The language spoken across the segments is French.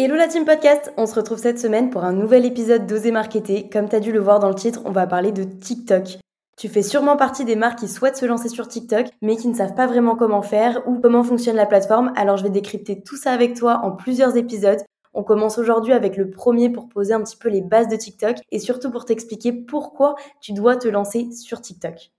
Hello la team podcast, on se retrouve cette semaine pour un nouvel épisode d'Oser Marketer. Comme tu as dû le voir dans le titre, on va parler de TikTok. Tu fais sûrement partie des marques qui souhaitent se lancer sur TikTok, mais qui ne savent pas vraiment comment faire ou comment fonctionne la plateforme. Alors je vais décrypter tout ça avec toi en plusieurs épisodes. On commence aujourd'hui avec le premier pour poser un petit peu les bases de TikTok et surtout pour t'expliquer pourquoi tu dois te lancer sur TikTok.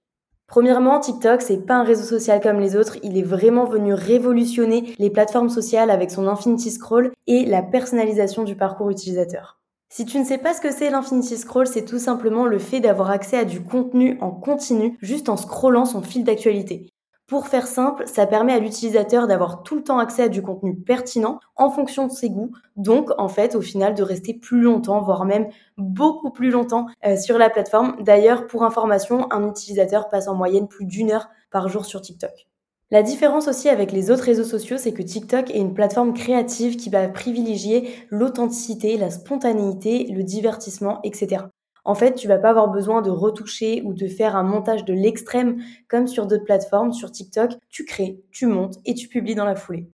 Premièrement, TikTok, c'est pas un réseau social comme les autres, il est vraiment venu révolutionner les plateformes sociales avec son infinity scroll et la personnalisation du parcours utilisateur. Si tu ne sais pas ce que c'est l'infinity scroll, c'est tout simplement le fait d'avoir accès à du contenu en continu juste en scrollant son fil d'actualité. Pour faire simple, ça permet à l'utilisateur d'avoir tout le temps accès à du contenu pertinent en fonction de ses goûts, donc en fait au final de rester plus longtemps, voire même beaucoup plus longtemps euh, sur la plateforme. D'ailleurs, pour information, un utilisateur passe en moyenne plus d'une heure par jour sur TikTok. La différence aussi avec les autres réseaux sociaux, c'est que TikTok est une plateforme créative qui va privilégier l'authenticité, la spontanéité, le divertissement, etc. En fait, tu vas pas avoir besoin de retoucher ou de faire un montage de l'extrême comme sur d'autres plateformes. Sur TikTok, tu crées, tu montes et tu publies dans la foulée.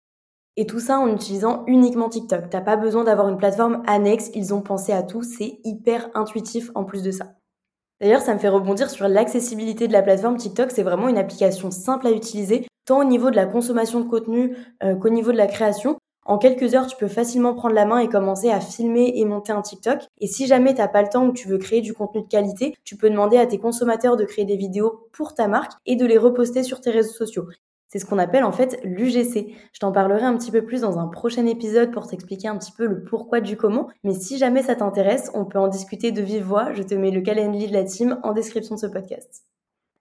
Et tout ça en utilisant uniquement TikTok. T'as pas besoin d'avoir une plateforme annexe, ils ont pensé à tout, c'est hyper intuitif en plus de ça. D'ailleurs, ça me fait rebondir sur l'accessibilité de la plateforme TikTok. C'est vraiment une application simple à utiliser tant au niveau de la consommation de contenu euh, qu'au niveau de la création. En quelques heures, tu peux facilement prendre la main et commencer à filmer et monter un TikTok. Et si jamais t'as pas le temps ou tu veux créer du contenu de qualité, tu peux demander à tes consommateurs de créer des vidéos pour ta marque et de les reposter sur tes réseaux sociaux. C'est ce qu'on appelle en fait l'UGC. Je t'en parlerai un petit peu plus dans un prochain épisode pour t'expliquer un petit peu le pourquoi du comment. Mais si jamais ça t'intéresse, on peut en discuter de vive voix. Je te mets le calendrier de la team en description de ce podcast.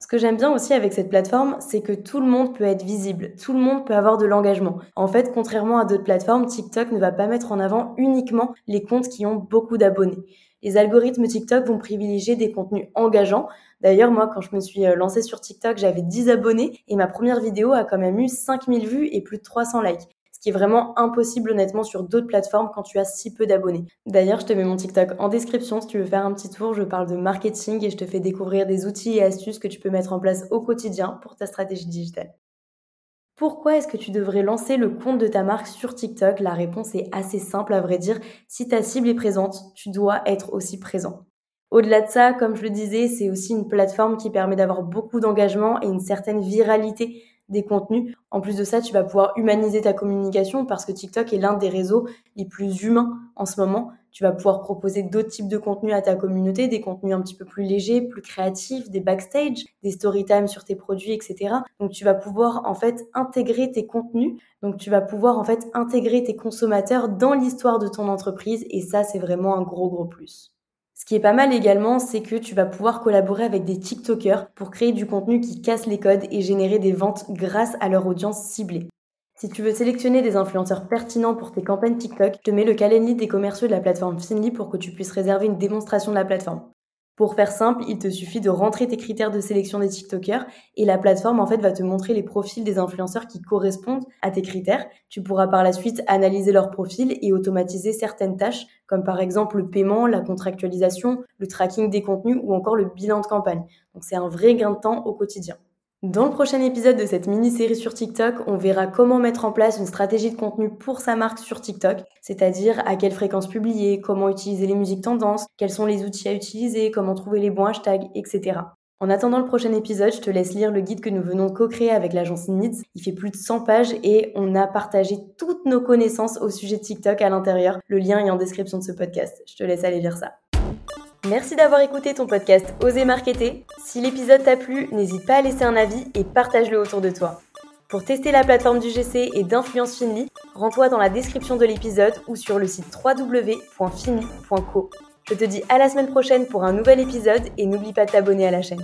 Ce que j'aime bien aussi avec cette plateforme, c'est que tout le monde peut être visible, tout le monde peut avoir de l'engagement. En fait, contrairement à d'autres plateformes, TikTok ne va pas mettre en avant uniquement les comptes qui ont beaucoup d'abonnés. Les algorithmes TikTok vont privilégier des contenus engageants. D'ailleurs, moi, quand je me suis euh, lancée sur TikTok, j'avais 10 abonnés et ma première vidéo a quand même eu 5000 vues et plus de 300 likes ce qui est vraiment impossible honnêtement sur d'autres plateformes quand tu as si peu d'abonnés. D'ailleurs, je te mets mon TikTok en description si tu veux faire un petit tour. Je parle de marketing et je te fais découvrir des outils et astuces que tu peux mettre en place au quotidien pour ta stratégie digitale. Pourquoi est-ce que tu devrais lancer le compte de ta marque sur TikTok? La réponse est assez simple à vrai dire. Si ta cible est présente, tu dois être aussi présent. Au-delà de ça, comme je le disais, c'est aussi une plateforme qui permet d'avoir beaucoup d'engagement et une certaine viralité des contenus. En plus de ça, tu vas pouvoir humaniser ta communication parce que TikTok est l'un des réseaux les plus humains en ce moment. Tu vas pouvoir proposer d'autres types de contenus à ta communauté, des contenus un petit peu plus légers, plus créatifs, des backstage, des story time sur tes produits, etc. Donc tu vas pouvoir en fait intégrer tes contenus. Donc tu vas pouvoir en fait intégrer tes consommateurs dans l'histoire de ton entreprise et ça c'est vraiment un gros gros plus. Ce qui est pas mal également, c'est que tu vas pouvoir collaborer avec des TikTokers pour créer du contenu qui casse les codes et générer des ventes grâce à leur audience ciblée. Si tu veux sélectionner des influenceurs pertinents pour tes campagnes TikTok, je te mets le calendrier des commerciaux de la plateforme Finly pour que tu puisses réserver une démonstration de la plateforme. Pour faire simple, il te suffit de rentrer tes critères de sélection des TikTokers et la plateforme en fait va te montrer les profils des influenceurs qui correspondent à tes critères. Tu pourras par la suite analyser leurs profils et automatiser certaines tâches comme par exemple le paiement, la contractualisation, le tracking des contenus ou encore le bilan de campagne. Donc c'est un vrai gain de temps au quotidien. Dans le prochain épisode de cette mini-série sur TikTok, on verra comment mettre en place une stratégie de contenu pour sa marque sur TikTok, c'est-à-dire à quelle fréquence publier, comment utiliser les musiques tendances, quels sont les outils à utiliser, comment trouver les bons hashtags, etc. En attendant le prochain épisode, je te laisse lire le guide que nous venons de co-créer avec l'agence Needs. Il fait plus de 100 pages et on a partagé toutes nos connaissances au sujet de TikTok à l'intérieur. Le lien est en description de ce podcast. Je te laisse aller lire ça. Merci d'avoir écouté ton podcast Oser Marketer. Si l'épisode t'a plu, n'hésite pas à laisser un avis et partage-le autour de toi. Pour tester la plateforme du GC et d'Influence Finly, rends-toi dans la description de l'épisode ou sur le site www.finly.co. Je te dis à la semaine prochaine pour un nouvel épisode et n'oublie pas de t'abonner à la chaîne.